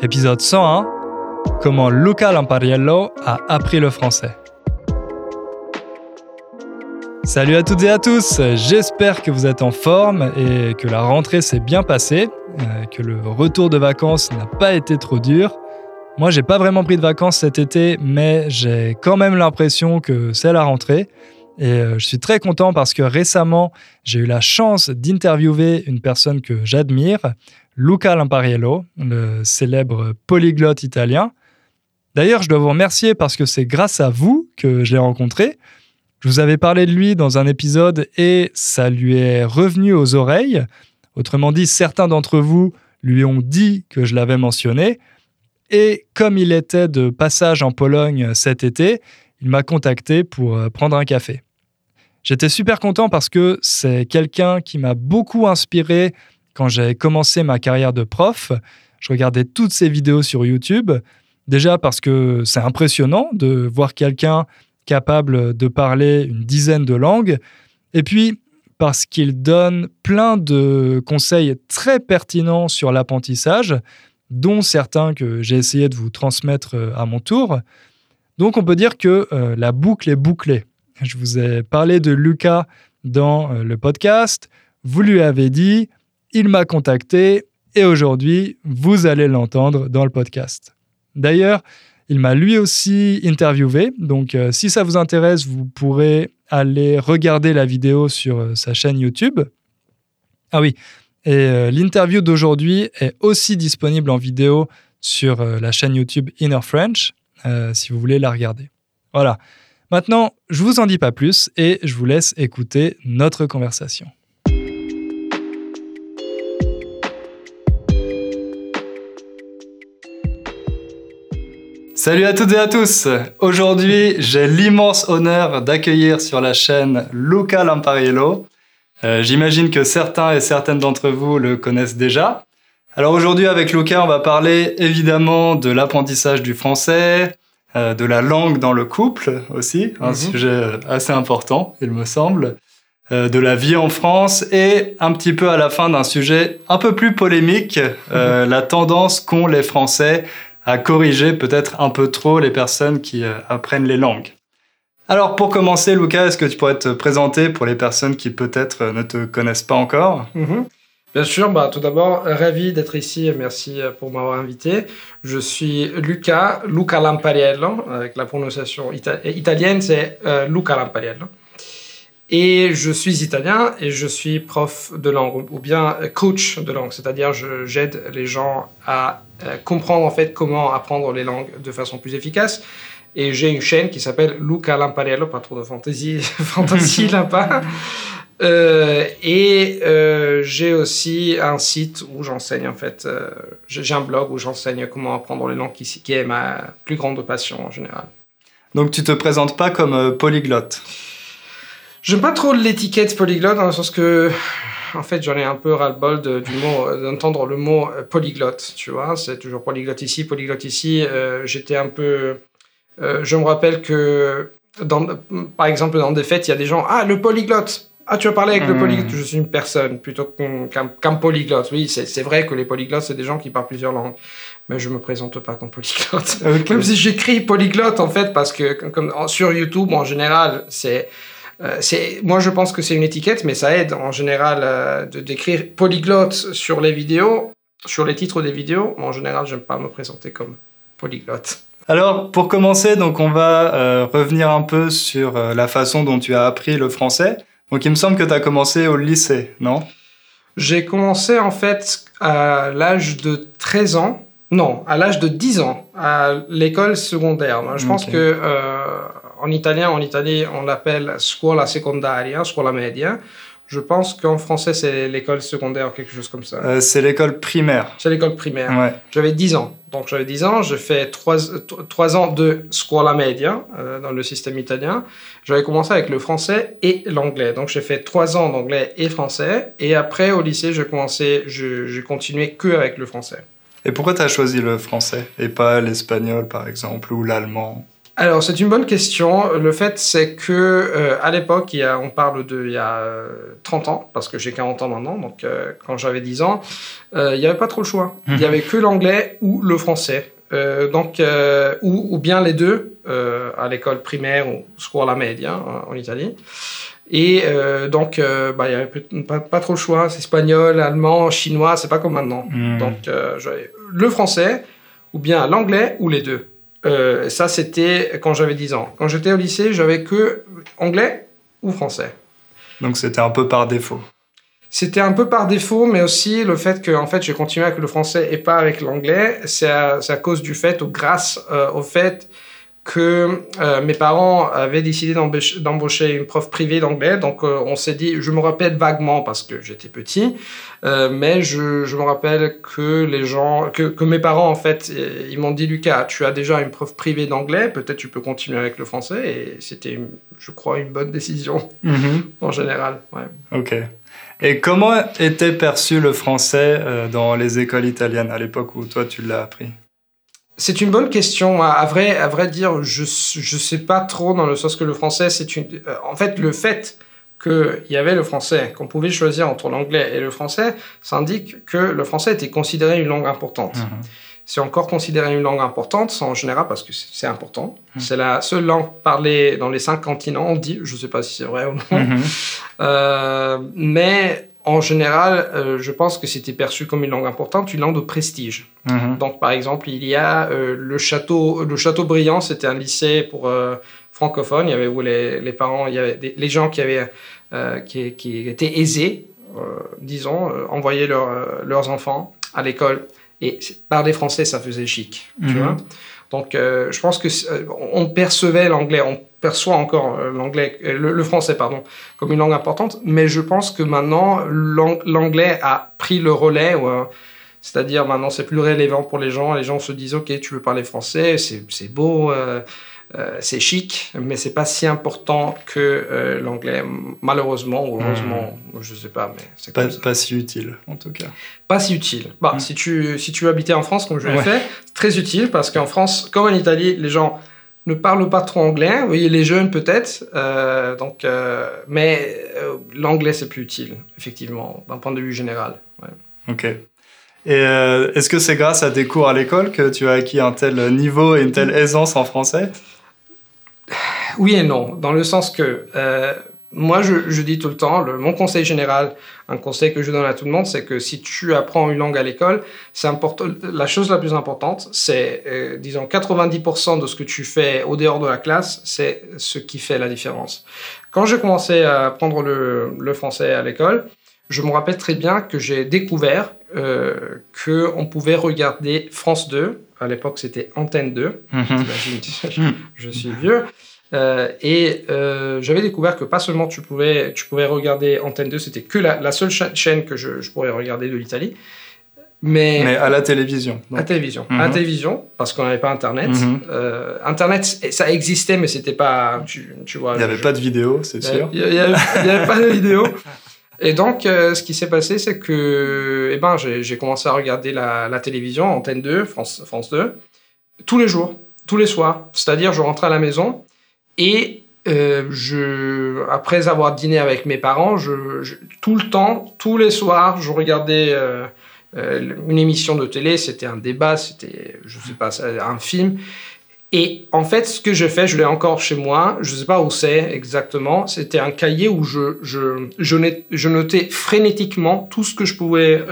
épisode 101, comment Luca Lampariello a appris le français. Salut à toutes et à tous, j'espère que vous êtes en forme et que la rentrée s'est bien passée, euh, que le retour de vacances n'a pas été trop dur. Moi, j'ai pas vraiment pris de vacances cet été, mais j'ai quand même l'impression que c'est la rentrée. Et euh, je suis très content parce que récemment, j'ai eu la chance d'interviewer une personne que j'admire, Luca Lampariello, le célèbre polyglotte italien. D'ailleurs, je dois vous remercier parce que c'est grâce à vous que je l'ai rencontré. Je vous avais parlé de lui dans un épisode et ça lui est revenu aux oreilles. Autrement dit, certains d'entre vous lui ont dit que je l'avais mentionné. Et comme il était de passage en Pologne cet été, il m'a contacté pour euh, prendre un café. J'étais super content parce que c'est quelqu'un qui m'a beaucoup inspiré quand j'ai commencé ma carrière de prof. Je regardais toutes ses vidéos sur YouTube. Déjà parce que c'est impressionnant de voir quelqu'un capable de parler une dizaine de langues. Et puis, parce qu'il donne plein de conseils très pertinents sur l'apprentissage, dont certains que j'ai essayé de vous transmettre euh, à mon tour. Donc on peut dire que euh, la boucle est bouclée. Je vous ai parlé de Lucas dans euh, le podcast, vous lui avez dit, il m'a contacté et aujourd'hui, vous allez l'entendre dans le podcast. D'ailleurs, il m'a lui aussi interviewé. Donc, euh, si ça vous intéresse, vous pourrez aller regarder la vidéo sur euh, sa chaîne YouTube. Ah oui, et euh, l'interview d'aujourd'hui est aussi disponible en vidéo sur la chaîne YouTube Inner French, si vous voulez la regarder. Voilà. Maintenant, je vous en dis pas plus et je vous laisse écouter notre conversation. Salut à toutes et à tous Aujourd'hui, j'ai l'immense honneur d'accueillir sur la chaîne Luca Lampariello. Euh, j'imagine que certains et certaines d'entre vous le connaissent déjà. Alors aujourd'hui, avec Luca, on va parler évidemment de l'apprentissage du français, euh, de la langue dans le couple aussi, un mhm. sujet assez important, il me semble, euh, de la vie en France et un petit peu à la fin d'un sujet un peu plus polémique, mhm. la tendance qu'ont les Français à corriger peut-être un peu trop les personnes qui euh, apprennent les langues. Alors pour commencer, Lucas, est-ce que tu pourrais te présenter pour les personnes qui peut-être euh, ne te connaissent pas encore? Mhm. Bien sûr, bah, tout d'abord, ravi d'être ici, merci euh, pour m'avoir invité. Je suis Luca, Luca Lampariello, avec la prononciation italienne, c'est Luca Lampariello. Et je suis italien et je suis prof de langue ou bien coach de langue, c'est-à-dire j'aide les gens à comprendre en fait comment apprendre les langues de façon plus efficace. Et j'ai une chaîne qui s'appelle Luca Lampariello, pas trop de fantaisie, fantaisie là-bas. Euh, et euh, j'ai aussi un site où j'enseigne en fait, j'ai un blog où j'enseigne comment apprendre les langues qui, qui, est ma plus grande passion en général. Donc tu te présentes pas comme polyglotte? J'aime pas trop l'étiquette polyglotte dans le sens que, en fait, j'en ai un peu ras-le-bol mot, d'entendre le mot euh, polyglotte, tu vois. C'est toujours polyglotte ici, polyglotte ici. Euh, j'étais un peu. Euh, je me rappelle que, dans, par exemple, dans des fêtes, il y a des gens. Ah, le polyglotte Ah, tu vas parler avec le hmm. polyglotte Je suis une personne plutôt qu'un polyglotte. Oui, c'est vrai que les polyglottes, c'est des gens qui parlent plusieurs langues. Mais je me présente pas comme polyglotte. Même si j'écris polyglotte, en fait, parce que comme, sur YouTube, en général, c'est euh, moi, je pense que c'est une étiquette, mais ça aide en général euh, de d'écrire polyglotte sur les vidéos, sur les titres des vidéos. En général, je n'aime pas me présenter comme polyglotte. Alors, pour commencer, donc on va euh, revenir un peu sur la façon dont tu as appris le français. Donc, il me semble que tu as commencé au lycée, non? J'ai commencé en fait à l'âge de 13 ans. Non, à l'âge de 10 ans, à l'école secondaire. Je pense que en italien, en Italie, on l'appelle scuola secondaria, scuola media. Je pense qu'en français, c'est l'école secondaire, quelque chose comme ça. Euh, c'est l'école primaire. C'est l'école primaire. J'avais 10 ans. Donc j'avais 10 ans, j'ai fait 3, ans de scuola media euh, dans le système italien. J'avais commencé avec le français et l'anglais. Donc j'ai fait 3 ans d'anglais et français. Et après, au lycée, j'ai commencé, j'ai continué que avec le français. Et pourquoi tu as choisi le français et pas l'espagnol, par exemple, ou l'allemand? Alors, c'est une bonne question. Le fait, c'est que euh, à l'époque, on parle de il y a 30 euh, ans, parce que j'ai 40 ans maintenant, donc euh, quand j'avais 10 ans, il n'y avait pas trop le choix. Il n'y avait que l'anglais ou le français. donc, ou, ou, bien les deux, à l'école primaire ou scuola media hein, en Italie. Et donc, bah, il n'y avait pas, pas, trop le choix. C'est espagnol, allemand, chinois, c'est pas comme maintenant. Mhm. Donc, j'avais le français, ou bien l'anglais, ou les deux. Euh, ça, c'était quand j'avais 10 ans. Quand j'étais au lycée, j'avais que anglais ou français. Donc c'était un peu par défaut. C'était un peu par défaut, mais aussi le fait que en fait, j'ai continué avec le français et pas avec l'anglais. C'est à, cause du fait, ou grâce euh, au fait que euh, mes parents avaient décidé d'embaucher une prof privée d'anglais. Donc, euh, on s'est dit, je me rappelle vaguement parce que j'étais petit, euh, mais je, je, me rappelle que les gens, que, que mes parents, en fait, ils m'ont dit, Lucas, tu as déjà une prof privée d'anglais, peut-être tu peux continuer avec le français. Et c'était, je crois, une bonne décision mm-hmm. en général. Ouais. Ok. Et comment était perçu le français dans les écoles italiennes à l'époque où toi tu l'as appris? C'est une bonne question. À vrai, à vrai dire, je ne sais pas trop dans le sens que le français, c'est une. Euh, en fait, le fait qu'il y avait le français, qu'on pouvait choisir entre l'anglais et le français, ça indique que le français était considéré une langue importante. Mhm. C'est encore considéré une langue importante, en général parce que c'est important. Mhm. C'est la seule langue parlée dans les cinq continents, on dit. Je ne sais pas si c'est vrai ou non. Mhm. Euh, mais en général, euh, je pense que c'était perçu comme une langue importante, une langue de prestige. Mhm. Donc, par exemple, il y a euh, le château, le château brillant, c'était un lycée pour euh, francophones. Il y avait où les, les parents, il y avait des, les gens qui avaient, qui, qui, étaient aisés, disons, envoyaient leurs enfants à l'école et parler français, ça faisait chic, tu mhm. vois. Donc, je pense que on percevait l'anglais, on perçoit encore euh, l'anglais, euh, le, français pardon, comme une langue importante, mais je pense que maintenant l'anglais a pris le relais. Euh, c'est-à-dire maintenant c'est plus relevant pour les gens. Les gens se disent ok tu veux parler français, c'est beau, c'est chic, mais c'est pas si important que l'anglais. Malheureusement ou heureusement, hmm. je sais pas, mais c'est pas, pas si utile en tout cas. Pas si utile. Bah hmm. si tu si tu habitais en France comme je l'ai fait, très utile parce qu'en France comme en Italie les gens ne parlent pas trop anglais. Oui, les jeunes peut-être. Euh, donc, euh, mais euh, l'anglais c'est plus utile, effectivement, d'un point de vue général. Ok. Et est-ce que c'est grâce à des cours à l'école que tu as acquis un tel niveau et une telle aisance en français? Oui et non, dans le sens que moi, je, dis tout le temps, le, mon conseil général, un conseil que je donne à tout le monde, c'est que si tu apprends une langue à l'école, c'est important. La chose la plus importante, c'est, euh, disons, 90% de ce que tu fais au dehors de la classe, c'est ce qui fait la différence. Quand j'ai commencé à apprendre le, le français à l'école, je me rappelle très bien que j'ai découvert euh, qu'on pouvait regarder France 2. À l'époque, c'était Antenne 2. Mhm. je suis vieux. Euh, et euh, j'avais découvert que pas seulement tu pouvais, tu pouvais regarder Antenne 2, c'était que la, seule chaîne que je, je pourrais regarder de l'Italie. Mais, mais, à la télévision. À la télévision. À mhm. télévision, parce qu'on n'avait pas Internet. Mhm. Euh, Internet, ça existait, mais c'était pas. Tu, tu vois, il n'y avait pas de vidéo, c'est sûr. Il n'y avait, pas de vidéo. Et donc, ce qui s'est passé, c'est que eh ben, j'ai commencé à regarder la, la, télévision, Antenne 2, France, France 2, tous les jours, tous les soirs. C'est-à-dire, je rentrais à la maison, et euh, je, après avoir dîné avec mes parents, je, tout le temps, tous les soirs, je regardais euh, euh, une émission de télé. C'était un débat, c'était, je sais pas, un film. Et en fait, ce que je fais, je l'ai encore chez moi, je ne sais pas où c'est exactement, c'était un cahier où je, je, notais frénétiquement tout ce que je pouvais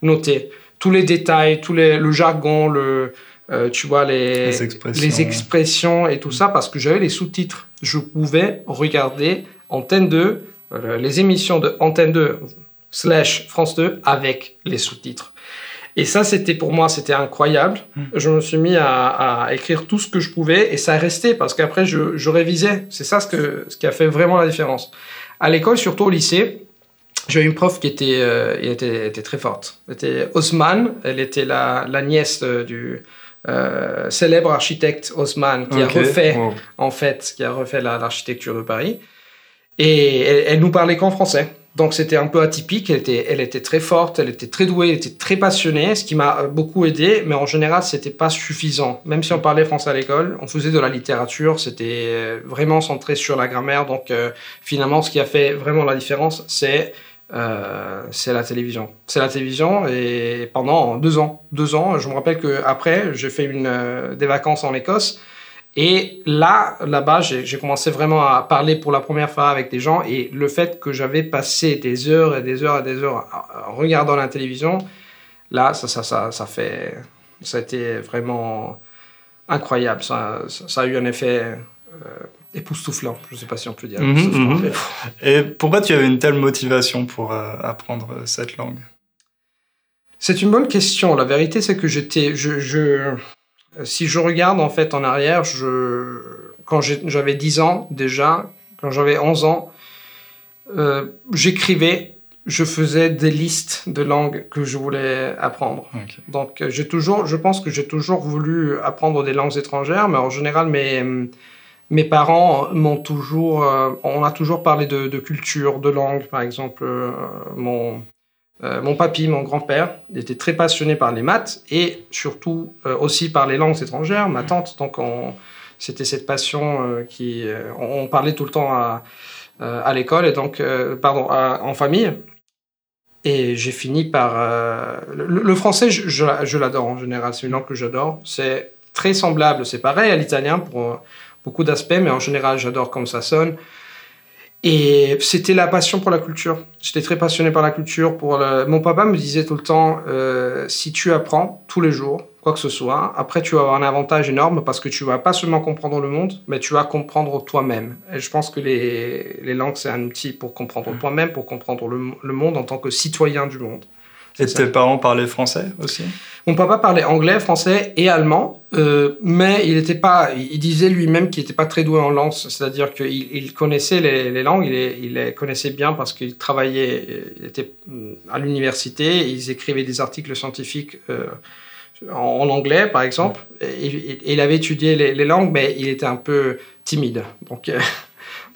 noter. Tous les détails, tous les, le jargon, le, euh, tu vois, les, les, expressions, et tout ça, parce que j'avais les sous-titres. Je pouvais regarder Antenne 2, euh, les émissions de Antenne 2 slash France 2 avec les sous-titres. Et ça, c'était pour moi, c'était incroyable. Hmm. Je me suis mis à, écrire tout ce que je pouvais et ça a resté parce qu'après, je, je, révisais. C'est ça ce, que, ce qui a fait vraiment la différence. À l'école, surtout au lycée, j'ai une prof qui était, euh, était, était, très forte. C'était Osman, elle était la, la nièce du, euh, célèbre architecte Haussmann qui a refait en fait qui a refait l'architecture de Paris. Et elle, nous parlait qu'en français. Donc c'était un peu atypique, elle était, elle était très forte, elle était très douée, elle était très passionnée, ce qui m'a euh, beaucoup aidé, mais en général c'était pas suffisant. Même si on parlait français à l'école, on faisait de la littérature, c'était euh, vraiment centré sur la grammaire, donc euh, finalement ce qui a fait vraiment la différence c'est euh, c'est la télévision. C'est la télévision et pendant deux ans, deux ans, je me rappelle que après j'ai fait une, des vacances en Écosse et là, là-bas, j'ai commencé vraiment à parler pour la première fois avec des gens et le fait que j'avais passé des heures et des heures et des heures en regardant la télévision, là, ça, ça, ça, ça fait, ça a été vraiment incroyable. Ça, ça, a eu un effet euh, époustouflant. Je ne sais pas si on peut dire. Mhm. Et pourquoi tu avais une telle motivation pour euh, apprendre cette langue? C'est une bonne question. La vérité, c'est que j'étais, je, je, si je regarde en fait en arrière, je, quand j'avais 10 ans déjà, quand j'avais 11 ans, euh, j'écrivais, je faisais des listes de langues que je voulais apprendre. Donc j'ai toujours, je pense que j'ai toujours voulu apprendre des langues étrangères, mais en général mes mes parents m'ont toujours, euh, on a toujours parlé de, culture, de langue, par exemple. Euh, mon, euh, mon papy, mon grand-père, était très passionné par les maths et surtout aussi par les langues étrangères. Ma tante, donc c'était cette passion qui, on, parlait tout le temps à, à l'école et donc, pardon, en famille. Et j'ai fini par le, français, je, je l'adore en général. C'est une langue que j'adore. C'est très semblable, c'est pareil à l'italien pour beaucoup d'aspects, mais en général, j'adore comme ça sonne. Et c'était la passion pour la culture. J'étais très passionné par la culture. Pour Mon papa me disait tout le temps, euh, si tu apprends tous les jours, quoi que ce soit, après tu vas avoir un avantage énorme parce que tu vas pas seulement comprendre le monde, mais tu vas comprendre toi-même. Et je pense que les, les langues, c'est un outil pour comprendre mmh. toi-même, pour comprendre le, le monde en tant que citoyen du monde. Et tes parents parlaient français aussi? Mon papa parlait anglais, français et allemand, euh, mais il était pas. Il disait lui-même qu'il n'était pas très doué en langue, c'est-à-dire qu'il il connaissait les, les langues, il les, il les, connaissait bien parce qu'il travaillait, il était mm, à l'université, ils écrivaient des articles scientifiques. Euh, en, anglais, par exemple, et, il avait étudié les, les, langues, mais il était un peu timide. Donc, euh,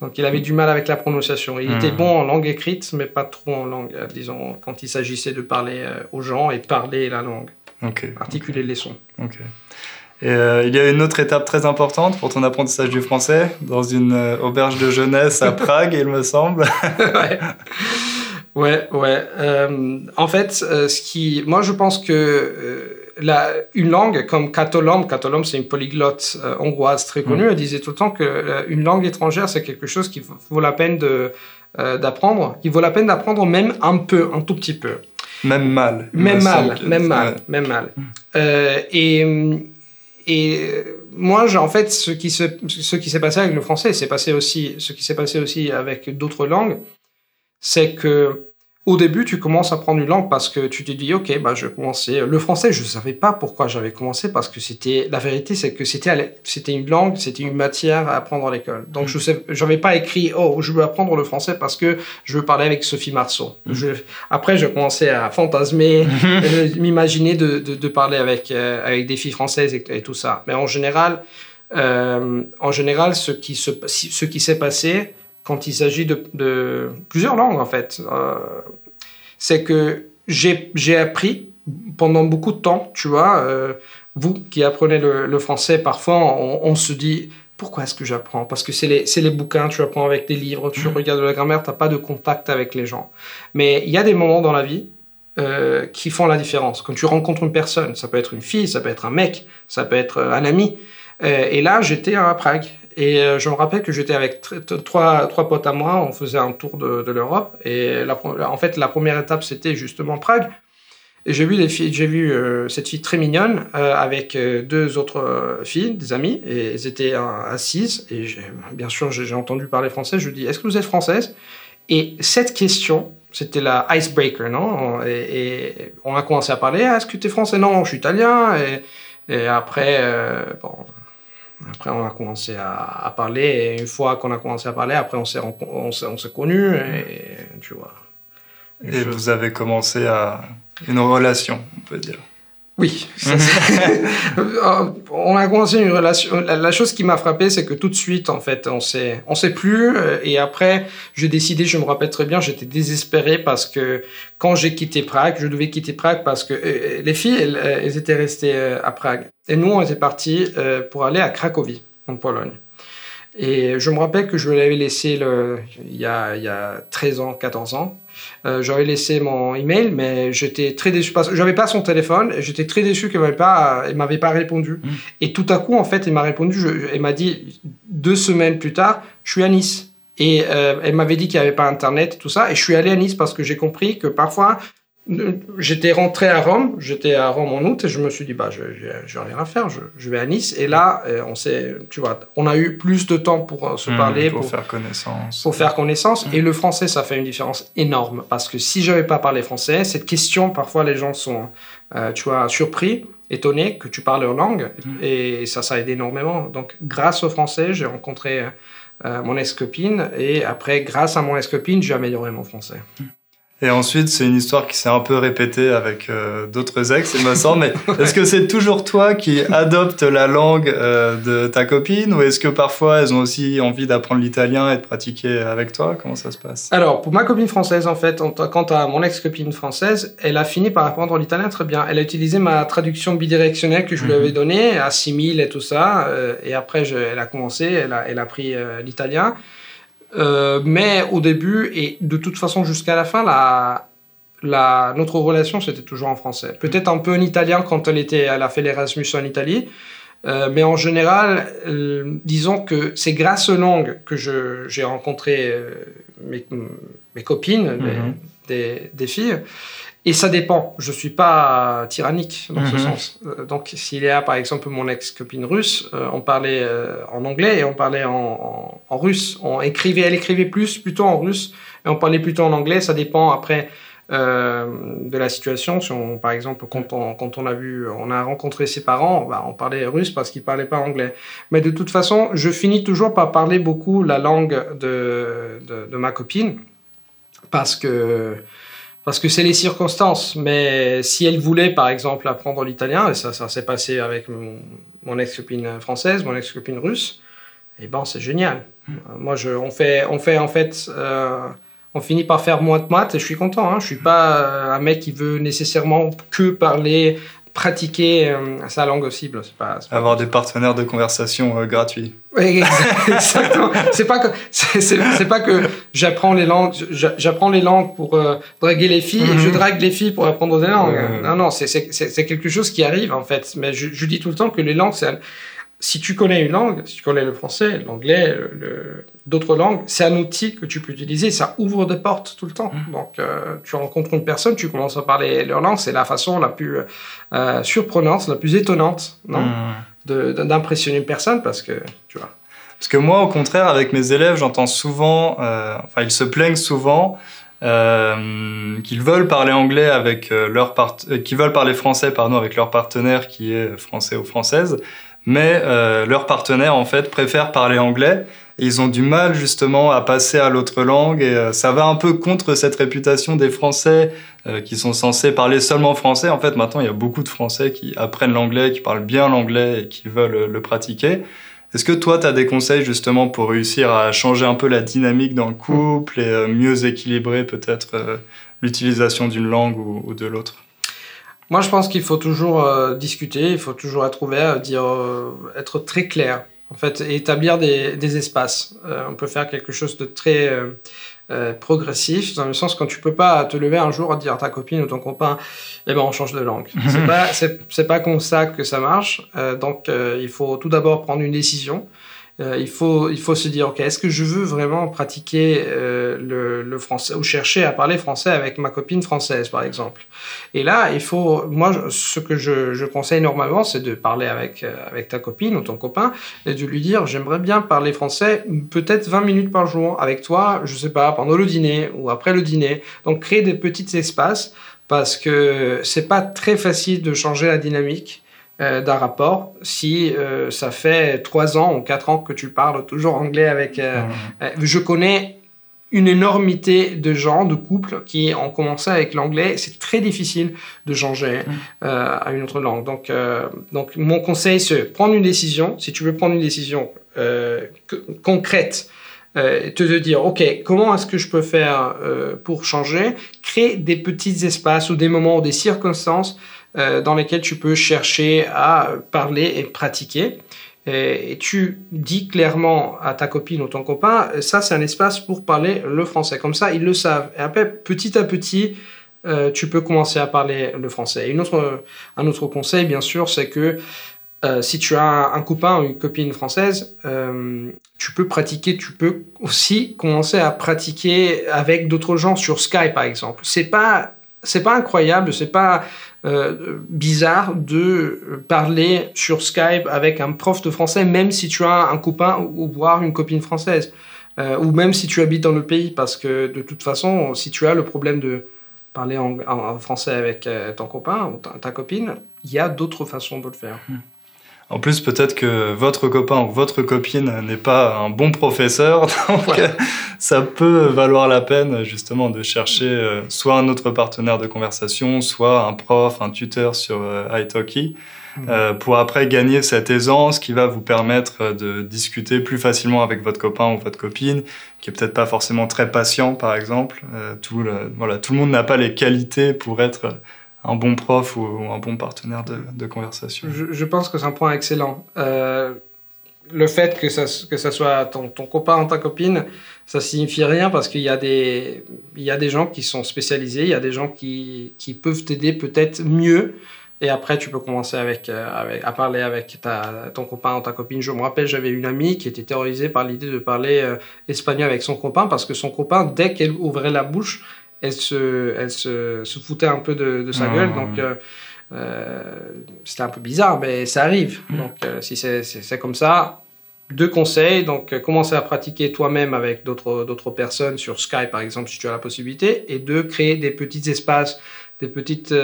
donc il avait du mal avec la prononciation. Il était hmm. bon en langue écrite, mais pas trop en langue, euh, disons, quand il s'agissait de parler euh, aux gens et parler la langue. Articuler les sons. Et euh, il y a une autre étape très importante pour ton apprentissage du français, dans une auberge de jeunesse à Prague, il me semble. ouais. Ouais, ouais. en fait, ce qui, moi, je pense que une langue comme Catolom, Catolom c'est une polyglotte euh, hongroise très connue, mm. elle disait tout le temps que euh, une langue étrangère c'est quelque chose qui vaut la peine euh, d'apprendre, qui vaut la peine d'apprendre même un peu, un tout petit peu. Même mal. Même mal, même mal, même mal. et, et moi, en fait, ce qui, se, ce qui s'est passé avec le français, c'est passé aussi, ce qui s'est passé aussi avec d'autres langues, c'est que au début, tu commences à prendre une langue parce que tu te dis, OK, bah, je vais commencer. Le français, je ne savais pas pourquoi j'avais commencé parce que c'était, la vérité, c'est que c'était, c'était une langue, c'était une matière à apprendre à l'école. Donc, je n'avais pas écrit, oh, je veux apprendre le français parce que je veux parler avec Sophie Marceau. Mm. Je, après, je commençais à fantasmer, euh, m'imaginer de, de, parler avec, euh, avec des filles françaises et, tout ça. Mais en général, euh, en général, ce qui, se, ce qui s'est passé, quand il s'agit de, plusieurs langues, en fait. Euh, c'est que j'ai appris pendant beaucoup de temps, tu vois. Euh, vous qui apprenez le, français, parfois, on, se dit pourquoi est-ce que j'apprends? Parce que c'est les, les, bouquins, tu apprends avec des livres, tu mmh. regardes la grammaire, tu n'as pas de contact avec les gens. Mais il y a des moments dans la vie euh, qui font la différence. Quand tu rencontres une personne, ça peut être une fille, ça peut être un mec, ça peut être un ami. et là, j'étais à Prague et euh, je me rappelle que j'étais avec trois, trois potes à moi, on faisait un tour de, l'Europe. Et en fait, la première étape, c'était justement Prague. Et j'ai vu euh, cette fille très mignonne euh, avec deux autres filles, des amies, et elles étaient assises. Et bien sûr, j'ai entendu parler français. Je lui dis Est-ce que vous êtes française? Et cette question, c'était la icebreaker, non? Et, on a commencé à parler ah, Est-ce que tu es français? Non, je suis italien. Et, et après, bon, après, on a commencé à, parler, et une fois qu'on a commencé à parler, après, on s'est, on s'est, connus, et tu vois. Et vous avez commencé à une relation, on peut dire. Oui. on a commencé une relation. La, chose qui m'a frappé, c'est que tout de suite, en fait, on s'est, on s'est plus. Euh, et après, j'ai décidé, je me rappelle très bien, j'étais désespéré parce que quand j'ai quitté Prague, je devais quitter Prague parce que euh, les filles, elles, elles, étaient restées à Prague. Et nous, on était partis pour aller à Cracovie, en Pologne. Et je me rappelle que je l'avais laissé le, il, y a, il y a 13 ans, 14 ans. Euh, j'avais laissé mon email, mais j'étais très déçu parce que j'avais pas son téléphone. J'étais très déçu qu'elle m'avait pas, elle m'avait pas répondu. Mm. Et tout à coup, en fait, elle m'a répondu. Je, elle m'a dit deux semaines plus tard, je suis à Nice. Et euh, elle m'avait dit qu'il n'y avait pas Internet, tout ça. Et je suis allé à Nice parce que j'ai compris que parfois, J'étais rentré à Rome, j'étais à Rome en août et je me suis dit bah je n'ai rien à faire, je, vais à Nice. Et là euh, on s'est tu vois on a eu plus de temps pour euh, se mmh, parler pour, faire connaissance. pour faire connaissance. Mmh. et le français ça fait une différence énorme. Parce que si j'avais pas parlé français cette question parfois les gens sont euh, tu vois surpris étonnés que tu parles leur langue. Mmh. et ça ça aide énormément. Donc grâce au français j'ai rencontré mon ex-copine. Et après grâce à mon ex-copine j'ai amélioré mon français. Et ensuite, c'est une histoire qui s'est un peu répétée avec euh, d'autres ex, il me semble. Mais est-ce que c'est toujours toi qui adoptes la langue euh, de ta copine ou est-ce que parfois elles ont aussi envie d'apprendre l'italien et de pratiquer avec toi? Comment ça se passe? Alors, pour ma copine française, en fait, quant à mon ex-copine française, elle a fini par apprendre l'italien très bien. Elle a utilisé ma traduction bidirectionnelle que je lui avais mhm. donnée à 6000 et tout ça. Euh, et après, je, elle a commencé, elle a, elle a pris l'italien. Euh, mais au début, et de toute façon jusqu'à la fin, la, la, notre relation, c'était toujours en français. Peut-être un peu en italien quand elle, était, elle a fait l'Erasmus en Italie. Euh, mais en général, euh, disons que c'est grâce aux langues que j'ai rencontré mes, mes, copines, mhm. des, des, filles. Et ça dépend. Je suis pas tyrannique dans ce mhm. sens. Euh, donc, s'il y a par exemple mon ex-copine russe, euh, on parlait euh, en anglais et on parlait en, en, russe. On écrivait, elle écrivait plus plutôt en russe et on parlait plutôt en anglais. Ça dépend après de la situation. Si on, par exemple, quand on, quand on a vu, on a rencontré ses parents, bah, on parlait russe parce qu'ils parlaient pas anglais. Mais de toute façon, je finis toujours par parler beaucoup la langue de, de, de ma copine parce que parce que c'est les circonstances. Mais si elle voulait, par exemple, apprendre l'italien, et ça, ça s'est passé avec mon, ex-copine française, mon ex-copine russe, et eh ben c'est génial. Mm. Moi, je, on, fait, on fait en fait, euh, on finit par faire moins de maths et je suis content. Hein. Je suis pas euh, un mec qui veut nécessairement que parler pratiquer euh, sa langue cible. Pas, Avoir des partenaires de conversation euh, gratuits. Oui, exactement. c'est pas que c'est pas que j'apprends les langues, j'apprends les langues pour euh, draguer les filles et je mhm. drague les filles pour apprendre des langues. Non, non, c'est quelque chose qui arrive en fait. Mais je, je dis tout le temps que les langues, c'est si tu connais une langue, si tu connais le français, l'anglais, le, d'autres langues, c'est un outil que tu peux utiliser. Ça ouvre des portes tout le temps. Mmh. Donc, euh, tu rencontres une personne, tu commences à parler leur langue. C'est la façon la plus euh, surprenante, la plus étonnante, non? Mmh. d'impressionner une personne parce que, tu vois. Parce que moi, au contraire, avec mes élèves, j'entends souvent, euh, enfin, ils se plaignent souvent qu'ils veulent parler anglais avec leur part... qu'ils veulent parler français, pardon, avec leur partenaire qui est français ou française mais euh, leurs partenaires en fait préfèrent parler anglais et ils ont du mal justement à passer à l'autre langue et euh, ça va un peu contre cette réputation des Français euh, qui sont censés parler seulement français. En fait, maintenant, il y a beaucoup de Français qui apprennent l'anglais, qui parlent bien l'anglais et qui veulent le pratiquer. Est-ce que toi, tu as des conseils justement pour réussir à changer un peu la dynamique dans le couple et mieux équilibrer peut-être l'utilisation d'une langue ou de l'autre? Moi, je pense qu'il faut toujours euh, discuter, il faut toujours être ouvert, dire, euh, être très clair, en fait, et établir des, des espaces. Euh, on peut faire quelque chose de très progressif, dans le sens quand tu peux pas te lever un jour et dire à ta copine ou ton copain, eh ben, on change de langue. c'est pas, c'est, pas comme ça que ça marche. donc, il faut tout d'abord prendre une décision. Euh, il, faut, il faut se dire, ok, est-ce que je veux vraiment pratiquer euh, le, français ou chercher à parler français avec ma copine française, par exemple? Et là, il faut, moi, ce que je, je conseille normalement, c'est de parler avec, euh, avec ta copine ou ton copain et de lui dire, j'aimerais bien parler français peut-être 20 minutes par jour avec toi, je sais pas, pendant le dîner ou après le dîner. Donc, créer des petits espaces parce que c'est pas très facile de changer la dynamique. Euh, d'un rapport si euh, ça fait trois ans ou quatre ans que tu parles toujours anglais avec... Euh, je connais une énormité de gens, de couples qui ont commencé avec l'anglais. C'est très difficile de changer mmh. euh, à une autre langue. Donc, euh, donc mon conseil, c'est prendre une décision. Si tu veux prendre une décision euh, concrète, te, te dire, OK, comment est-ce que je peux faire pour changer Crée des petits espaces ou des moments ou des circonstances dans lesquels tu peux chercher à parler et pratiquer et tu dis clairement à ta copine ou ton copain, ça c'est un espace pour parler le français. Comme ça, ils le savent. Et après, petit à petit, euh, tu peux commencer à parler le français. Un autre conseil, bien sûr, c'est que euh, si tu as un, copain ou une copine française, euh, tu peux pratiquer, tu peux aussi commencer à pratiquer avec d'autres gens sur Skype, par exemple. C'est pas c'est pas incroyable, c'est pas euh, bizarre de parler sur Skype avec un prof de français, même si tu as un copain ou voire une copine française, euh, ou même si tu habites dans le pays, parce que de toute façon, si tu as le problème de parler en, français avec euh, ton copain ou ta, copine, il y a d'autres façons de le faire. Hmm. En plus, peut-être que votre copain ou votre copine n'est pas un bon professeur, donc ça peut valoir la peine justement de chercher euh, soit un autre partenaire de conversation, soit un prof, un tuteur sur euh, italki, mmh. euh, pour après gagner cette aisance qui va vous permettre de discuter plus facilement avec votre copain ou votre copine, qui est peut-être pas forcément très patient par exemple. tout, voilà, tout le monde n'a pas les qualités pour être un bon prof ou, un bon partenaire de, conversation. Je, pense que c'est un point excellent. Euh, le fait que ça, que ça soit ton, copain ou ta copine, ça signifie rien parce qu'il y, a des, y a des gens qui sont spécialisés, il y a des gens qui, qui peuvent t'aider peut-être mieux. Et après, tu peux commencer avec, euh, avec à parler avec ta, ton copain ou ta copine. Je me rappelle, j'avais une amie qui était terrorisée par l'idée de parler euh, espagnol avec son copain parce que son copain, dès qu'elle ouvrait la bouche, elle se, elle se, se foutait un peu de, de sa ah. gueule. Donc, euh, euh, c'était un peu bizarre, mais ça arrive. Mm. Donc, euh, si c'est comme ça, deux conseils. Donc, commencer à pratiquer toi-même avec d'autres personnes sur Skype, par exemple, si tu as la possibilité. Et deux, créer des petits espaces, des petites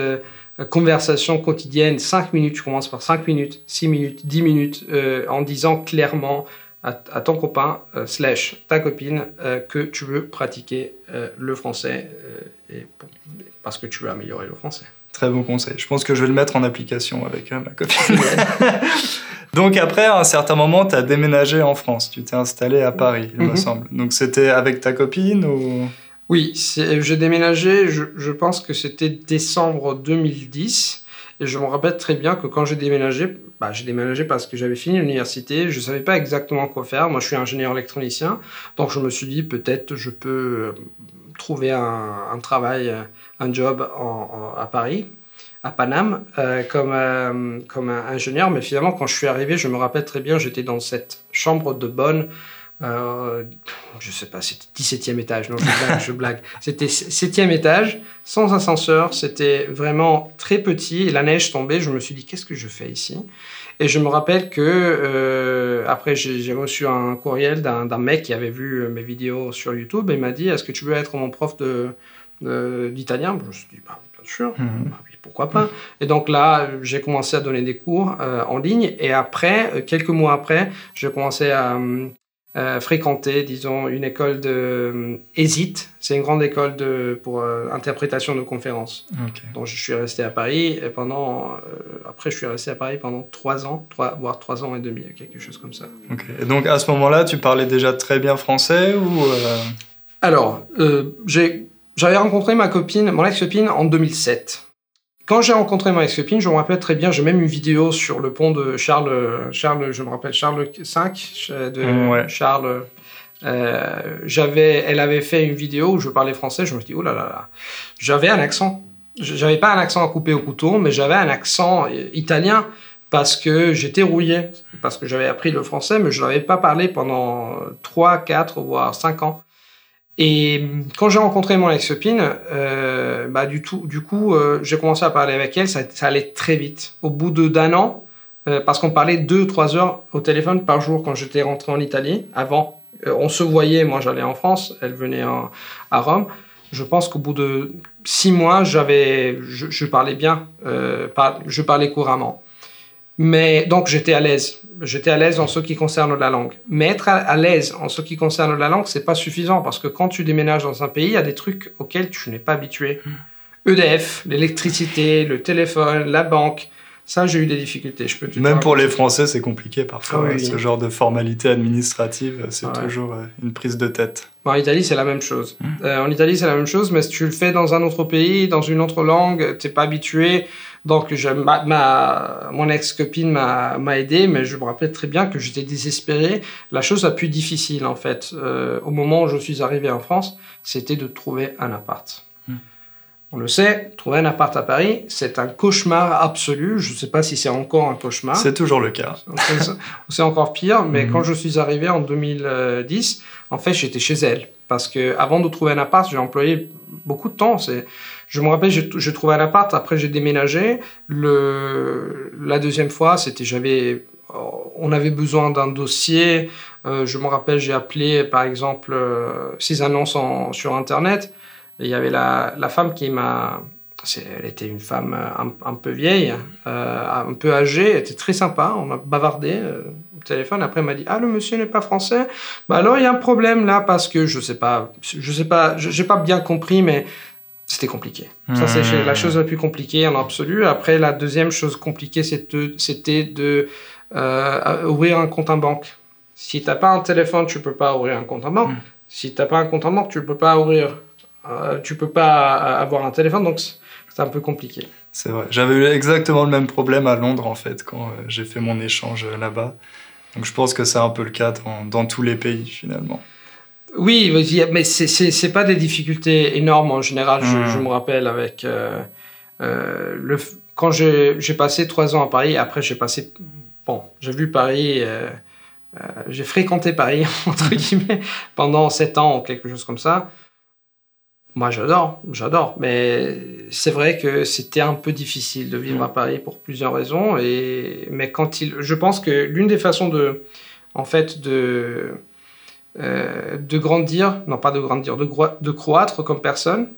conversations quotidiennes. Cinq minutes, tu commences par cinq minutes, six minutes, dix minutes, en disant clairement à, ton copain euh, slash ta copine euh, que tu veux pratiquer euh, le français et, parce que tu veux améliorer le français. Très bon conseil. Je pense que je vais le mettre en application avec ma copine. Donc après, à un certain moment, tu as déménagé en France. Tu t'es installé à Paris, il me mhm. semble. Donc c'était avec ta copine ou... Oui, j'ai déménagé, je, je, pense que c'était décembre 2010. Et je me rappelle très bien que quand j'ai déménagé, bah, j'ai déménagé parce que j'avais fini l'université, je ne savais pas exactement quoi faire. Moi, je suis ingénieur électronicien, donc je me suis dit peut-être je peux euh, trouver un, travail, euh, un job à Paris, à Paname, euh, comme, comme ingénieur. Mais finalement, quand je suis arrivé, je me rappelle très bien, j'étais dans cette chambre de bonne euh, je sais pas, c'était 17e étage, non, je blague, je blague. C'était 7e étage, sans ascenseur, c'était vraiment très petit, et la neige tombait, je me suis dit, qu'est-ce que je fais ici? Et je me rappelle que, euh, après, j'ai reçu un courriel d'un mec qui avait vu mes vidéos sur YouTube, et il m'a dit, est-ce que tu veux être mon prof d'italien? De, Je me suis dit, bah, bien sûr, mhm. bah pourquoi pas. Et donc là, j'ai commencé à donner des cours euh, en ligne, et après, quelques mois après, j'ai commencé à euh, fréquenté, disons, une école de euh, ESIT. C'est une grande école de, pour euh, interprétation de conférences. Donc, je suis resté à Paris et pendant. après, je suis resté à Paris pendant trois ans, trois, voire trois ans et demi, quelque chose comme ça. Et donc, à ce moment-là, tu parlais déjà très bien français ou. Alors, j'avais rencontré ma copine, mon ex-copine, en 2007. Quand j'ai rencontré ma ex-copine, je me rappelle très bien, j'ai même une vidéo sur le pont de Charles, Charles je me rappelle, Charles V, de mm, Charles. Euh, j'avais, elle avait fait une vidéo où je parlais français, je me suis dit, oh là là là, j'avais un accent. J'avais pas un accent à couper au couteau, mais j'avais un accent italien parce que j'étais rouillé, parce que j'avais appris le français, mais je n'avais pas parlé pendant 3, 4, voire 5 ans. Et quand j'ai rencontré mon ex-copine, euh, bah, du, tout, du coup, euh, j'ai commencé à parler avec elle, ça, allait très vite. Au bout d'un an, euh, parce qu'on parlait 2-3 heures au téléphone par jour quand j'étais rentré en Italie. Avant, on se voyait, moi j'allais en France, elle venait à Rome. Je pense qu'au bout de 6 mois, j'avais, je, parlais bien, je parlais couramment. Mais donc j'étais à l'aise. J'étais à l'aise en ce qui concerne la langue. Mais être à l'aise en ce qui concerne la langue, c'est pas suffisant parce que quand tu déménages dans un pays, il y a des trucs auxquels tu n'es pas habitué. EDF, l'électricité, le téléphone, la banque. Ça, j'ai eu des difficultés. Je peux Même pour les Français, c'est compliqué parfois. Ah ce genre de formalité administrative, c'est toujours euh, une prise de tête. en Italie, c'est la même chose. Mmh. Euh, en Italie, c'est la même chose, mais si tu le fais dans un autre pays, dans une autre langue, t'es pas habitué. Donc, je, ma, mon ex-copine m'a aidé, mais je me rappelle très bien que j'étais désespéré. La chose la plus difficile, en fait, euh, au moment où je suis arrivé en France, c'était de trouver un appart. Hmm. On le sait, trouver un appart à Paris, c'est un cauchemar absolu. Je ne sais pas si c'est encore un cauchemar. C'est toujours le cas. C'est encore pire, mais hmm. quand je suis arrivé en 2010, en fait, j'étais chez elle. Parce que avant de trouver un appart, j'ai employé beaucoup de temps. C'est je me rappelle, j'ai trouvé un appart, après j'ai déménagé. Le, la deuxième fois, c'était j'avais, on avait besoin d'un dossier. Euh, je me rappelle, j'ai appelé par exemple euh, annonces sur Internet. il y avait la, la femme qui m'a. Elle était une femme un, un peu vieille, euh, un peu âgée, elle était très sympa. On a bavardé au téléphone. Après, elle m'a dit Ah, le monsieur n'est pas français. Bah alors, il y a un problème là parce que je sais pas, je sais pas, pas bien compris, mais c'était compliqué. Ça, c'est la chose la plus compliquée en absolu. Après, la deuxième chose compliquée, c'était de euh, ouvrir un compte en banque. Si tu n'as pas un téléphone, tu ne peux pas ouvrir un compte en banque. Hmm. Si tu n'as pas un compte en banque, tu ne peux pas ouvrir, euh, tu peux pas avoir un téléphone. Donc, c'est un peu compliqué. C'est vrai. J'avais eu exactement le même problème à Londres, en fait, quand euh, j'ai fait mon échange là-bas. Donc, je pense que c'est un peu le cas dans, dans tous les pays, finalement. Oui, mais c'est pas des difficultés énormes en général. Je, hmm. me rappelle avec euh, euh, le quand j'ai passé trois ans à Paris. Après, j'ai passé bon, j'ai vu Paris. Euh, j'ai fréquenté Paris entre guillemets pendant sept ans ou quelque chose comme ça. Moi, j'adore, j'adore. Mais c'est vrai que c'était un peu difficile de vivre à Paris pour plusieurs raisons. Et mais quand il, je pense que l'une des façons de, en fait, de euh, de grandir, non pas de grandir, de, de croître comme personne,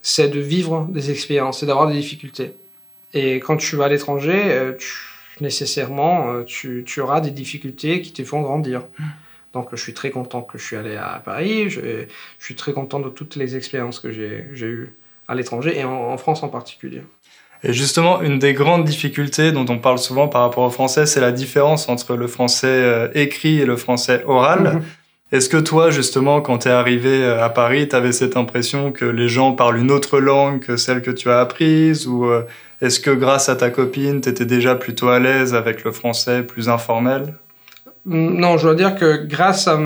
c'est de vivre des expériences, c'est d'avoir des difficultés. Et quand tu vas à l'étranger, euh, nécessairement, euh, tu, tu, auras des difficultés qui te font grandir. Mmh. Donc je suis très content que je suis allé à Paris, je, je suis très content de toutes les expériences que j'ai eues à l'étranger et en, France en particulier. Et justement, une des grandes difficultés dont on parle souvent par rapport au français, c'est la différence entre le français écrit et le français oral. Mmh. Est-ce que toi, justement, quand tu es arrivé euh, à Paris, tu avais cette impression que les gens parlent une autre langue que celle que tu as apprise Ou euh, est-ce que grâce à ta copine, tu étais déjà plutôt à l'aise avec le français plus informel? Non, je dois dire que grâce à,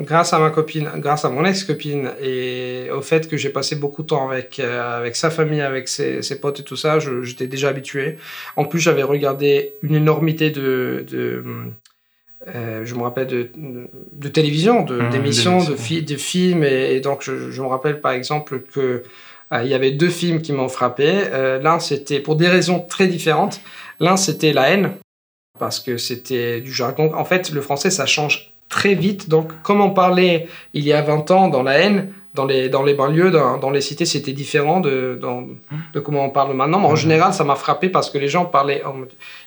grâce à ma copine, grâce à mon ex-copine et au fait que j'ai passé beaucoup de temps avec, euh, avec sa famille, avec ses, ses potes et tout ça, j'étais déjà habitué. En plus, j'avais regardé une énormité de, de, euh, je me rappelle de, de télévision, mmh, d'émissions, de, de, de, films. Et, donc, je, je, me rappelle par exemple que euh, il y avait deux films qui m'ont frappé. Euh, l'un, c'était pour des raisons très différentes. L'un, c'était La haine, parce que c'était du jargon. En fait, le français, ça change très vite. Donc, comme on parlait il y a 20 ans dans La haine, dans les, dans les banlieues, dans, dans les cités, c'était différent de, de comment on parle maintenant. Mais en général, ça m'a frappé parce que les gens parlaient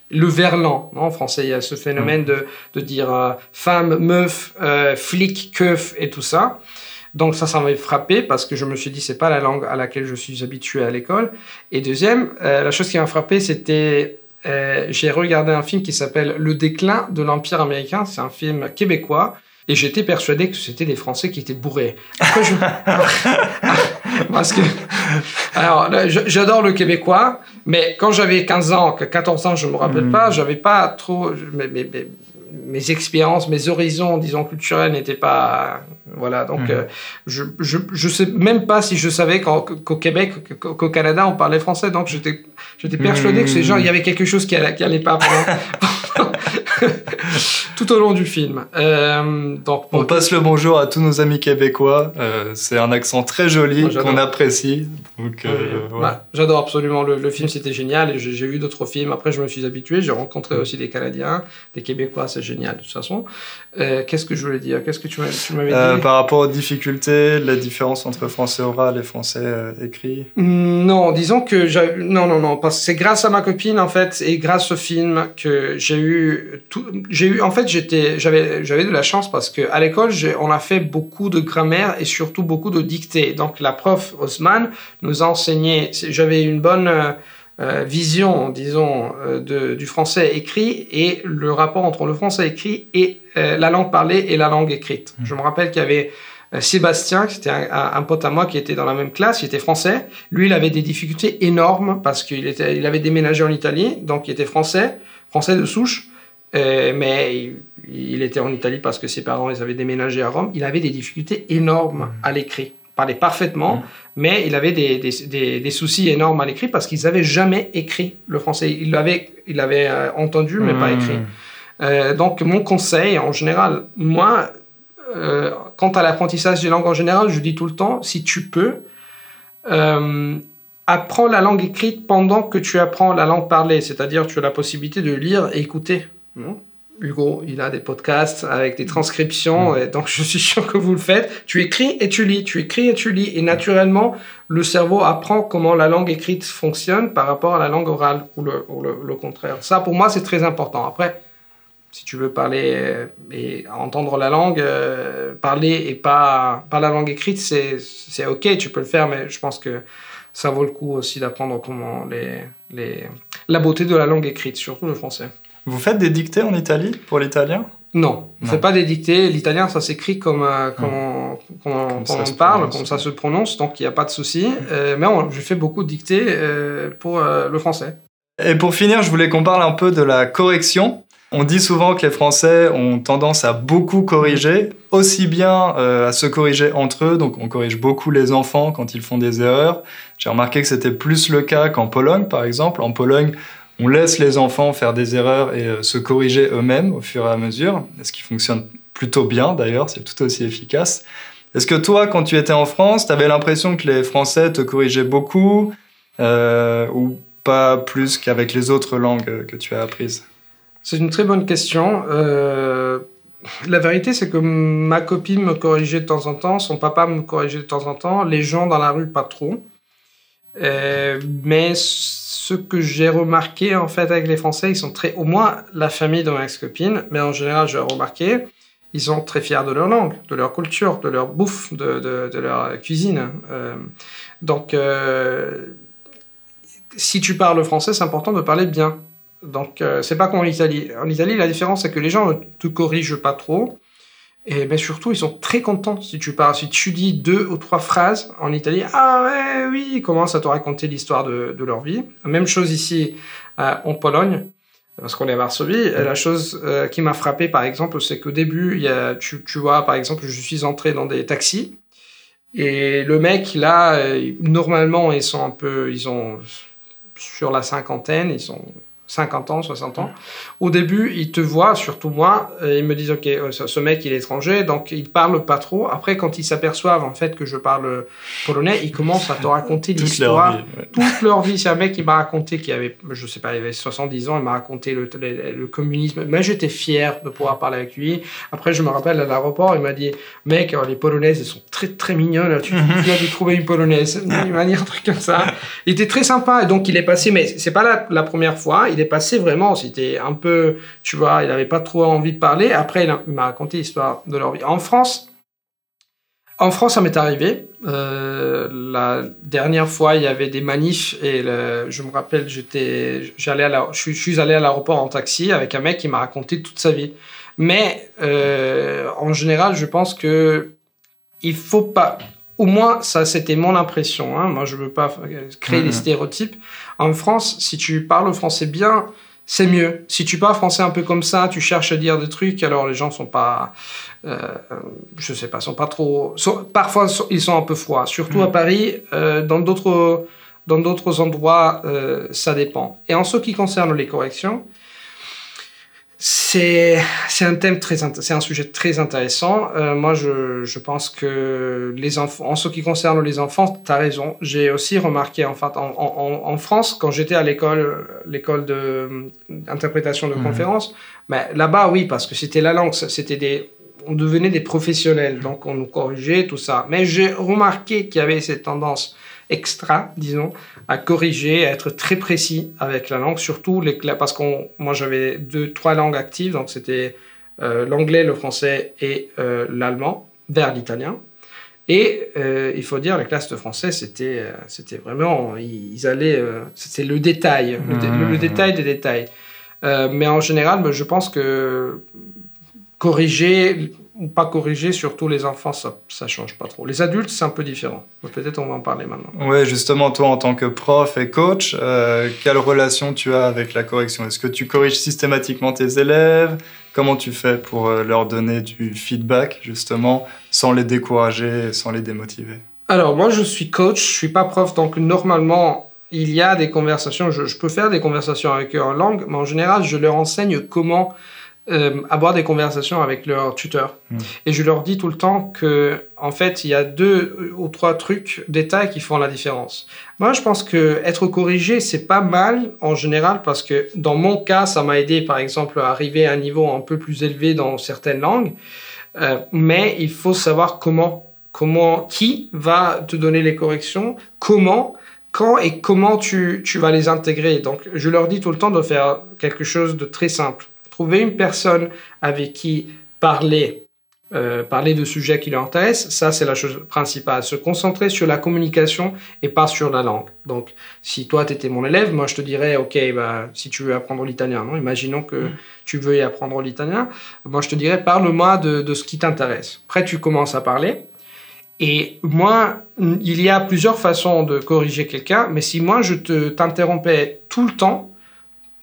le verlan. En français, il y a ce phénomène de, de dire euh, femme, meuf, euh, flic, keuf et tout ça. Donc ça, ça m'a frappé parce que je me suis dit, c'est pas la langue à laquelle je suis habitué à l'école. Et deuxième, euh, la chose qui m'a frappé, c'était j'ai regardé un film qui s'appelle Le déclin de l'Empire américain. C'est un film québécois. Et j'étais persuadé que c'était des Français qui étaient bourrés. je... Parce que, alors, j'adore le québécois, mais quand j'avais 15 ans, 14 ans, je me rappelle hmm. pas, j'avais pas trop, mes, mes, mes, expériences, mes horizons, disons, culturels n'étaient pas, voilà. Donc, hmm. euh, je, je, je, sais même pas si je savais qu'au Québec, qu'au Canada, on parlait français. Donc, j'étais, j'étais persuadé que ces gens, il y avait quelque chose qui allait, qui allait pas tout au long du film. Euh, donc, on passe le bonjour à tous nos amis québécois. Euh, c'est un accent très joli qu'on apprécie. Donc, euh, J'adore absolument le, film, c'était génial. Et j'ai vu d'autres films. Après, je me suis habitué. J'ai rencontré mm. aussi des Canadiens, des Québécois. C'est génial de toute façon. Qu'est-ce que je voulais dire? Qu'est-ce que tu m'avais dit? Euh, par rapport aux difficultés, la différence entre français oral et français euh, écrit Non, disons que non, non, non, parce que c'est grâce à ma copine en fait et grâce au film que j'ai eu tout. J'ai eu, en fait, j'étais, j'avais, j'avais de la chance parce que à l'école, on a fait beaucoup de grammaire et surtout beaucoup de dictée. Donc la prof Osman nous a enseigné. J'avais une bonne euh, vision, disons, euh, de, du français écrit et le rapport entre le français écrit et euh, la langue parlée et la langue écrite. Mmh. Je me rappelle qu'il y avait Sébastien, c'était un, un, pote à moi qui était dans la même classe, il était français. Lui, il avait des difficultés énormes parce qu'il il avait déménagé en Italie, donc il était français, français de souche, mais il, il, était en Italie parce que ses parents, ils avaient déménagé à Rome. Il avait des difficultés énormes mmh. à l'écrit parlait parfaitement, mmh. mais il avait des, des, des, soucis énormes à l'écrit parce qu'ils n'avaient jamais écrit le français. Il l'avait il avait euh, entendu, mais pas écrit. Mmh. Euh, donc, mon conseil, en général, moi, euh, quant à l'apprentissage des langues en général, je dis tout le temps, si tu peux, apprends la langue écrite pendant que tu apprends la langue parlée, c'est-à-dire tu as la possibilité de lire et écouter. Hugo, il a des podcasts avec des transcriptions, mm. et donc je suis sûr que vous le faites. Tu écris et tu lis, tu écris et tu lis, et naturellement, le cerveau apprend comment la langue écrite fonctionne par rapport à la langue orale, ou le, contraire. Ça, pour moi, c'est très important. Après, si tu veux parler euh, et entendre la langue, euh, parler et pas, pas la langue écrite, c'est ok, tu peux le faire, mais je pense que ça vaut le coup aussi d'apprendre comment les, les, la beauté de la langue écrite, surtout le français. Vous faites des dictées en Italie pour l'italien? Non, on ne fait pas des dictées. L'italien, ça s'écrit comme, euh, comme, on, parle, comme ça se prononce, donc il n'y a pas de souci. Euh, mais je fais beaucoup de dictées euh, pour le français. Et pour finir, je voulais qu'on parle un peu de la correction. On dit souvent que les Français ont tendance à beaucoup corriger, aussi bien à se corriger entre eux, donc on corrige beaucoup les enfants quand ils font des erreurs. J'ai remarqué que c'était plus le cas qu'en Pologne, par exemple. En Pologne, on laisse les enfants faire des erreurs et euh, se corriger eux-mêmes au fur et à mesure, ce qui fonctionne plutôt bien d'ailleurs, c'est tout aussi efficace. Est-ce que toi, quand tu étais en France, tu avais l'impression que les Français te corrigeaient beaucoup euh, ou pas plus qu'avec les autres langues que tu as apprises? C'est une très bonne question. Euh, la vérité, c'est que ma copine me corrigeait de temps en temps, son papa me corrigeait de temps en temps, les gens dans la rue, pas trop. mais ce que j'ai remarqué en fait avec les Français, ils sont très, au moins la famille de ma ex-copine, mais en général, j'ai remarqué, ils sont très fiers de leur langue, de leur culture, de leur bouffe, de, de, leur cuisine. Euh, donc, euh, si tu parles français, c'est important de parler bien. Donc, euh, c'est pas comme en Italie. En Italie, la différence, c'est que les gens ne te corrigent pas trop. Et mais surtout, ils sont très contents si tu parles, si tu dis deux ou trois phrases en Italie. Ah ouais, oui, ils commencent à te raconter l'histoire de, de, leur vie. Même chose ici euh, en Pologne, parce qu'on est à Varsovie. La chose euh, qui m'a frappé, par exemple, c'est qu'au début, il y a, tu, tu, vois, par exemple, je suis entré dans des taxis et le mec là, euh, normalement, ils sont un peu, ils ont sur la cinquantaine, ils sont 50 ans, 60 ans. Au début, ils te voient, surtout moi, ils me disent, OK, euh, ce mec, il est étranger, donc il parle pas trop. Après, quand ils s'aperçoivent, en fait, que je parle polonais, ils commencent à te raconter l'histoire. Toute leur vie. C'est un mec qui m'a raconté, qui avait, je sais pas, il avait 70 ans, il m'a raconté le, le, communisme. Mais j'étais fier de pouvoir parler avec lui. Après, je me rappelle à l'aéroport, il m'a dit, mec, les polonaises, elles sont très, très mignonnes. Tu, tu as dû trouver une polonaise. Il m'a dit un truc comme ça. Il était très sympa. Et donc, il est passé, mais c'est pas la, la première fois il est passé vraiment, c'était un peu, tu vois, il n'avait pas trop envie de parler. Après, il m'a raconté l'histoire de leur vie. En France, en France, ça m'est arrivé. Euh, la dernière fois, il y avait des manifs et je me rappelle, j'étais, j'allais à la, je, suis allé à l'aéroport en taxi avec un mec qui m'a raconté toute sa vie. Mais euh, en général, je pense que il faut pas. Au moins, ça, c'était mon impression. Hein. Moi, je veux pas créer des mmh. stéréotypes. En France, si tu parles français bien, c'est mieux. Si tu parles français un peu comme ça, tu cherches à dire des trucs, alors les gens sont pas, euh, je sais pas, sont pas trop. parfois, ils sont un peu froids. Surtout à mm. Paris, euh, dans d'autres dans d'autres endroits, euh, ça dépend. Et en ce qui concerne les corrections, c'est un thème très c'est un sujet très intéressant. Euh, moi, je, je, pense que les enfants, en ce qui concerne les enfants, tu as raison. J'ai aussi remarqué en fait en, en, en France quand j'étais à l'école l'école de d'interprétation de, mhm. conférences, mais là-bas oui parce que c'était la langue, c'était des on devenait des professionnels, donc on nous corrigeait, tout ça. Mais j'ai remarqué qu'il y avait cette tendance extra, disons, à corriger, à être très précis avec la langue, surtout les parce que moi j'avais deux, trois langues actives, donc c'était euh, l'anglais, le français et euh, l'allemand, vers l'italien. Et euh, il faut dire, la classe de français, c'était, c'était vraiment, ils, allaient, c'était le détail, le, mmh. détail des détails. mais en général, je pense que corriger ou pas corriger, surtout les enfants, ça, ça change pas trop. Les adultes, c'est un peu différent. Peut-être on va en parler maintenant. Oui, justement, toi, en tant que prof et coach, euh, quelle relation tu as avec la correction? Est-ce que tu corriges systématiquement tes élèves? Comment tu fais pour euh, leur donner du feedback, justement, sans les décourager, sans les démotiver? Alors, moi, je suis coach, je suis pas prof, donc normalement, il y a des conversations, je, je peux faire des conversations avec eux en langue, mais en général, je leur enseigne comment euh, avoir des conversations avec leur tuteur. Hmm. Et je leur dis tout le temps que, en fait, il y a deux ou trois trucs, détails qui font la différence. Moi, je pense que être corrigé, c'est pas mal en général parce que dans mon cas, ça m'a aidé, par exemple, à arriver à un niveau un peu plus élevé dans certaines langues. Euh, mais il faut savoir comment, comment, qui va te donner les corrections, comment, quand et comment tu, tu vas les intégrer. Donc, je leur dis tout le temps de faire quelque chose de très simple trouver une personne avec qui parler, euh, parler de sujets qui l'intéressent, ça c'est la chose principale. Se concentrer sur la communication et pas sur la langue. Donc, si toi tu étais mon élève, moi je te dirais, ok, bah, si tu veux apprendre l'italien, non imaginons que mm. tu veux y apprendre l'italien, moi je te dirais, parle-moi de, de ce qui t'intéresse. Après, tu commences à parler. Et moi, il y a plusieurs façons de corriger quelqu'un, mais si moi je te t'interrompais tout le temps,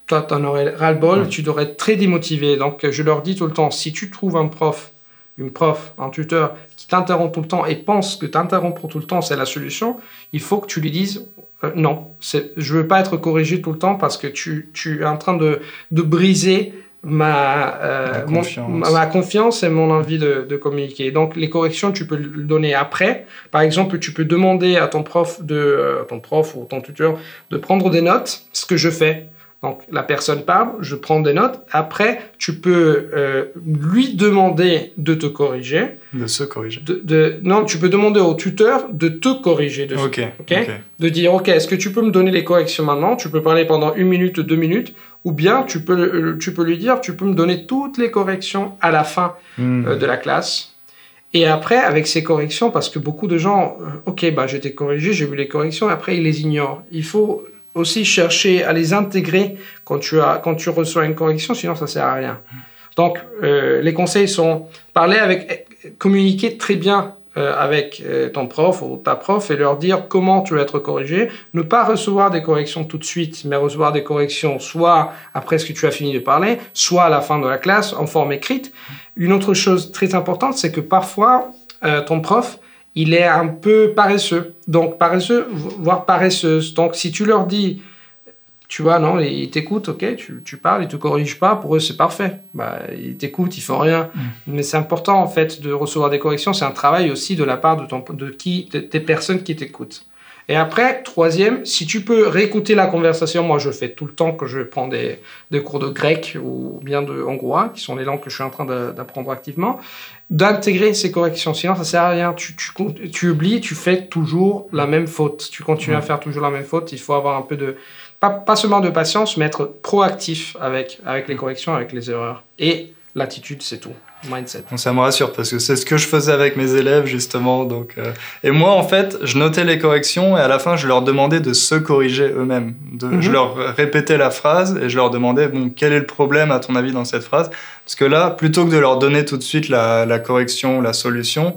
toi, tu en aurais ras-le-bol, tu devrais être très démotivé. Donc, je leur dis tout le temps, si tu trouves un prof, une prof, un tuteur qui t'interrompt tout le temps et pense que t'interrompre tout le temps, c'est la solution, il faut que tu lui dises euh, non, je veux pas être corrigé tout le temps parce que tu, tu es en train de, de briser ma, euh, ma, confiance et mon envie de, de, communiquer. Donc, les corrections, tu peux le donner après. Par exemple, tu peux demander à ton prof, de, euh, ton prof ou ton tuteur de prendre des notes, ce que je fais. Donc la personne parle, je prends des notes. Après, tu peux euh, lui demander de te corriger. De se corriger. De, non, tu peux demander au tuteur de te corriger. De, ok. De dire, ok, est-ce que tu peux me donner les corrections maintenant? Tu peux parler pendant une minute, deux minutes. Ou bien tu peux, euh, tu peux lui dire, tu peux me donner toutes les corrections à la fin hmm. euh, de la classe. Et après, avec ces corrections, parce que beaucoup de gens, ok, bah, j'ai été corrigé, j'ai vu les corrections, après ils les ignorent. Il faut aussi chercher à les intégrer quand tu, as, quand tu reçois une correction, sinon ça sert à rien. Donc, euh, les conseils sont parler avec, communiquer très bien euh, avec euh, ton prof ou ta prof et leur dire comment tu vas être corrigé. Ne pas recevoir des corrections tout de suite, mais recevoir des corrections soit après ce que tu as fini de parler, soit à la fin de la classe en forme écrite. Une autre chose très importante, c'est que parfois, ton prof il est un peu paresseux. Donc, paresseux, voire paresseuse. Donc, si tu leur dis, tu vois, non, ils t'écoutent, ok, tu, tu, parles, ils te corrigent pas, pour eux, c'est parfait. Bah, ils t'écoutent, ils font rien. Mm. Mais c'est important, en fait, de recevoir des corrections. C'est un travail aussi de la part de, ton, de qui, des personnes qui t'écoutent. Et après, troisième, si tu peux réécouter la conversation, moi je fais tout le temps que je prends des, des cours de grec ou bien de hongrois, qui sont les langues que je suis en train d'apprendre activement, d'intégrer ces corrections. Sinon, ça sert à rien. Tu, tu, tu, oublies, tu fais toujours la même faute. Tu continues à faire toujours la même faute. Il faut avoir un peu de, pas, pas seulement de patience, mais être proactif avec, avec les corrections, avec les erreurs. Et l'attitude, c'est tout mindset. ça me rassure parce que c'est ce que je faisais avec mes élèves justement. Donc, euh, Et moi en fait, je notais les corrections et à la fin je leur demandais de se corriger eux-mêmes. De... Je mhm. leur répétais la phrase et je leur demandais bon, quel est le problème à ton avis dans cette phrase? Parce que là, plutôt que de leur donner tout de suite la, la correction, la solution,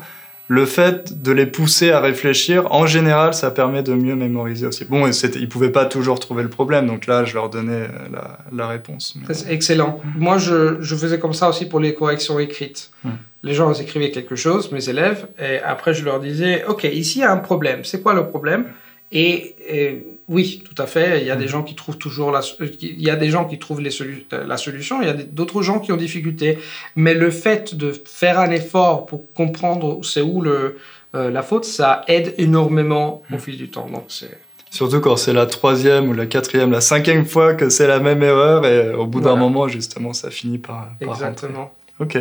le fait de les pousser à réfléchir, en général, ça permet de mieux mémoriser aussi. Bon, ils ne pouvaient pas toujours trouver le problème, donc là, je leur donnais euh, la, réponse. Excellent. Moi, je, faisais comme ça aussi pour les corrections écrites. Hmm. Les gens écrivaient quelque chose, mes élèves, et après, je leur disais, OK, ici, il y a un problème. C'est quoi le problème? Et, oui, tout à fait. Il y a des mm. gens qui trouvent toujours la, il y a des gens qui trouvent les la solution. Il y a d'autres gens qui ont difficulté. Mais le fait de faire un effort pour comprendre c'est où le, euh, la faute, ça aide énormément au mm. fil du temps. Donc c'est Surtout quand c'est la troisième ou la quatrième, la cinquième fois que c'est la même erreur et au bout d'un moment, justement, ça finit par. Exactement. Ok.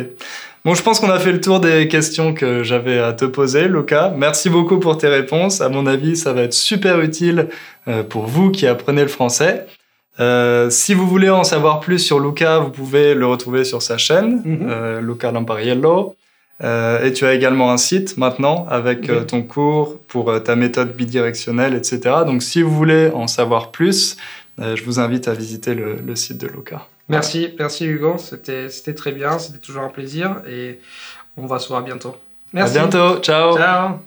Bon, je pense qu'on a fait le tour des questions que j'avais à te poser, Luca. Merci beaucoup pour tes réponses. À mon avis, ça va être super utile euh, pour vous qui apprenez le français. Euh, si vous voulez en savoir plus sur Luca, vous pouvez le retrouver sur sa chaîne, Mhm. euh, Luca Lampariello. Euh, et tu as également un site maintenant avec Oui. ton cours pour ta méthode bidirectionnelle, etc. Donc si vous voulez en savoir plus, je vous invite à visiter le, le site de Luca. Merci, merci Hugo, c'était c'était très bien, c'était toujours un plaisir et on va se voir bientôt. Merci. À bientôt, ciao. Ciao.